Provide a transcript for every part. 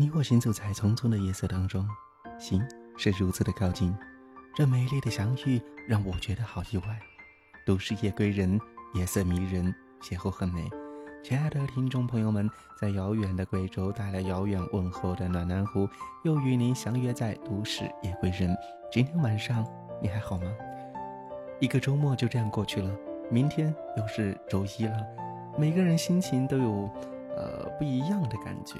你我行走在匆匆的夜色当中，心是如此的靠近。这美丽的相遇让我觉得好意外。都市夜归人，夜色迷人，邂逅很美。亲爱的听众朋友们，在遥远的贵州带来遥远问候的暖南湖，又与您相约在都市夜归人。今天晚上你还好吗？一个周末就这样过去了，明天又是周一了。每个人心情都有，呃，不一样的感觉。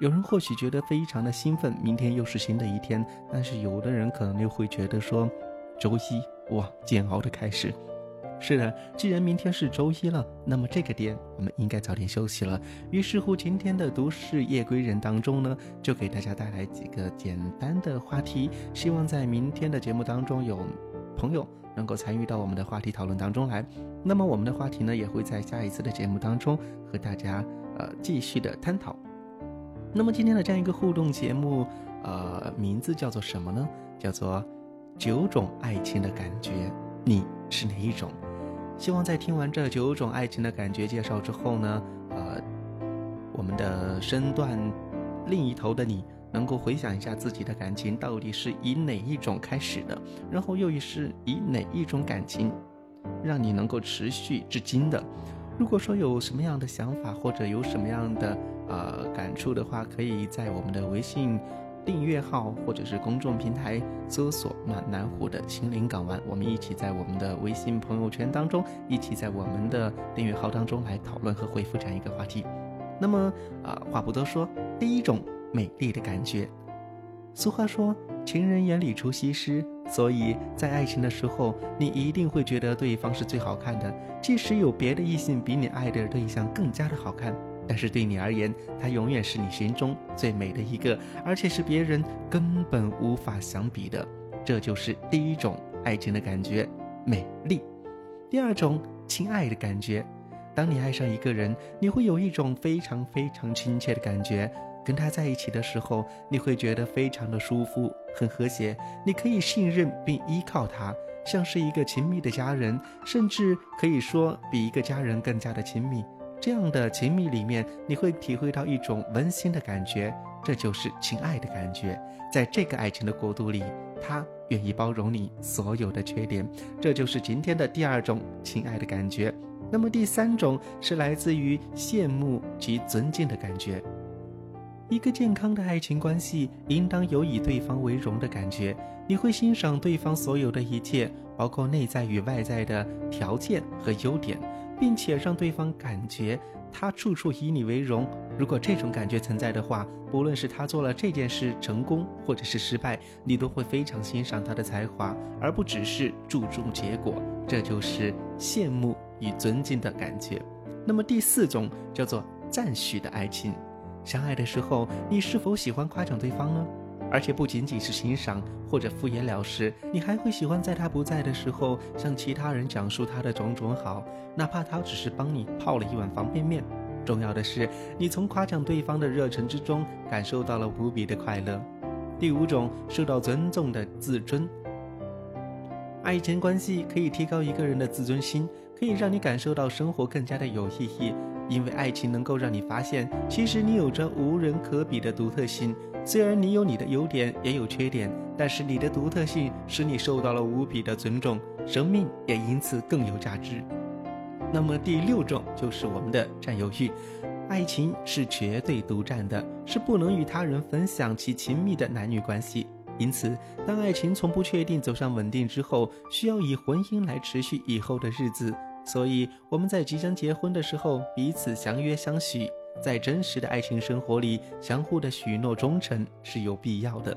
有人或许觉得非常的兴奋，明天又是新的一天；但是有的人可能又会觉得说，周一哇，煎熬的开始。是的，既然明天是周一了，那么这个点我们应该早点休息了。于是乎，今天的都市夜归人当中呢，就给大家带来几个简单的话题，希望在明天的节目当中有朋友能够参与到我们的话题讨论当中来。那么我们的话题呢，也会在下一次的节目当中和大家呃继续的探讨。那么今天的这样一个互动节目，呃，名字叫做什么呢？叫做九种爱情的感觉，你是哪一种？希望在听完这九种爱情的感觉介绍之后呢，呃，我们的身段另一头的你能够回想一下自己的感情到底是以哪一种开始的，然后又是以哪一种感情让你能够持续至今的。如果说有什么样的想法或者有什么样的呃感触的话，可以在我们的微信订阅号或者是公众平台搜索“暖南湖的心灵港湾”，我们一起在我们的微信朋友圈当中，一起在我们的订阅号当中来讨论和回复这样一个话题。那么啊，话不多说，第一种美丽的感觉。俗话说，情人眼里出西施。所以在爱情的时候，你一定会觉得对方是最好看的。即使有别的异性比你爱的对象更加的好看，但是对你而言，他永远是你心中最美的一个，而且是别人根本无法相比的。这就是第一种爱情的感觉，美丽。第二种亲爱的感觉，当你爱上一个人，你会有一种非常非常亲切的感觉。跟他在一起的时候，你会觉得非常的舒服，很和谐。你可以信任并依靠他，像是一个亲密的家人，甚至可以说比一个家人更加的亲密。这样的亲密里面，你会体会到一种温馨的感觉，这就是亲爱的感觉。在这个爱情的国度里，他愿意包容你所有的缺点，这就是今天的第二种亲爱的感觉。那么第三种是来自于羡慕及尊敬的感觉。一个健康的爱情关系应当有以对方为荣的感觉，你会欣赏对方所有的一切，包括内在与外在的条件和优点，并且让对方感觉他处处以你为荣。如果这种感觉存在的话，不论是他做了这件事成功或者是失败，你都会非常欣赏他的才华，而不只是注重结果。这就是羡慕与尊敬的感觉。那么第四种叫做赞许的爱情。相爱的时候，你是否喜欢夸奖对方呢？而且不仅仅是欣赏或者敷衍了事，你还会喜欢在他不在的时候向其他人讲述他的种种好，哪怕他只是帮你泡了一碗方便面。重要的是，你从夸奖对方的热忱之中感受到了无比的快乐。第五种，受到尊重的自尊。爱情关系可以提高一个人的自尊心，可以让你感受到生活更加的有意义。因为爱情能够让你发现，其实你有着无人可比的独特性。虽然你有你的优点，也有缺点，但是你的独特性使你受到了无比的尊重，生命也因此更有价值。那么第六种就是我们的占有欲。爱情是绝对独占的，是不能与他人分享其亲密的男女关系。因此，当爱情从不确定走向稳定之后，需要以婚姻来持续以后的日子。所以我们在即将结婚的时候，彼此相约相许，在真实的爱情生活里，相互的许诺忠诚是有必要的。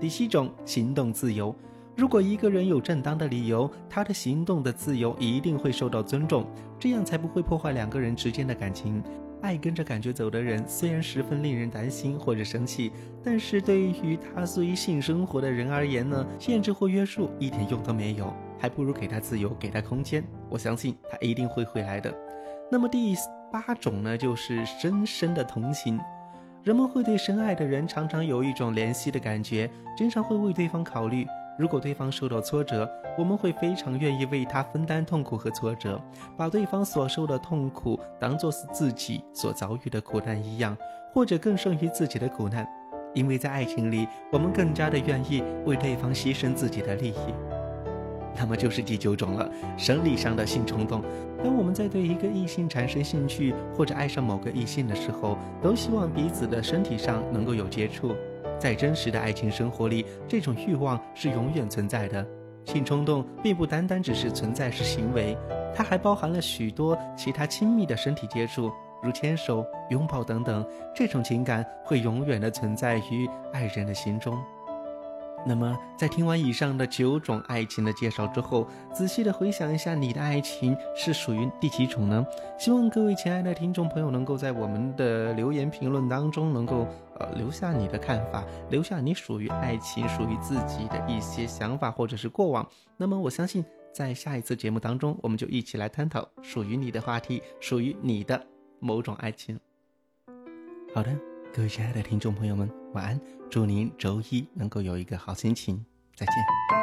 第七种，行动自由。如果一个人有正当的理由，他的行动的自由一定会受到尊重，这样才不会破坏两个人之间的感情。爱跟着感觉走的人，虽然十分令人担心或者生气，但是对于他随性生活的人而言呢，限制或约束一点用都没有。还不如给他自由，给他空间。我相信他一定会回来的。那么第八种呢，就是深深的同情。人们会对深爱的人常常有一种怜惜的感觉，经常会为对方考虑。如果对方受到挫折，我们会非常愿意为他分担痛苦和挫折，把对方所受的痛苦当作是自己所遭遇的苦难一样，或者更胜于自己的苦难。因为在爱情里，我们更加的愿意为对方牺牲自己的利益。那么就是第九种了，生理上的性冲动。当我们在对一个异性产生兴趣或者爱上某个异性的时候，都希望彼此的身体上能够有接触。在真实的爱情生活里，这种欲望是永远存在的。性冲动并不单单只是存在是行为，它还包含了许多其他亲密的身体接触。如牵手、拥抱等等，这种情感会永远的存在于爱人的心中。那么，在听完以上的九种爱情的介绍之后，仔细的回想一下，你的爱情是属于第几种呢？希望各位亲爱的听众朋友能够在我们的留言评论当中，能够留下你的看法，留下你属于爱情、属于自己的一些想法或者是过往。那么，我相信在下一次节目当中，我们就一起来探讨属于你的话题，属于你的。某种爱情。好的，各位亲爱的听众朋友们，晚安！祝您周一能够有一个好心情。再见。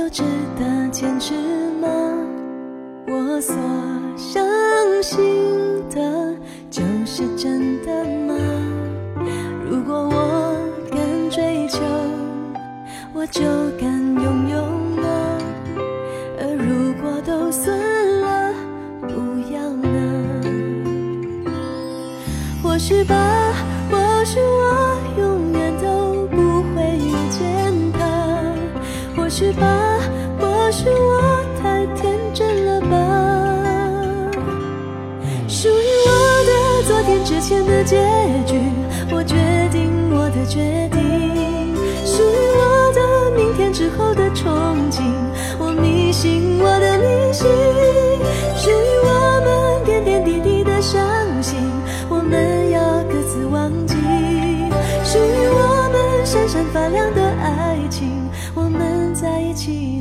都值得坚持吗？我所相信。的就是真的吗？如果我敢追求，我就敢或许我太天真了吧。属于我的昨天之前的结局，我决定我的决定，属于我的明天之后的憧憬，我迷信我的迷信，属于我们点点滴滴的伤心，我们要各自忘记，属于我们闪闪发亮的爱情，我们在一起。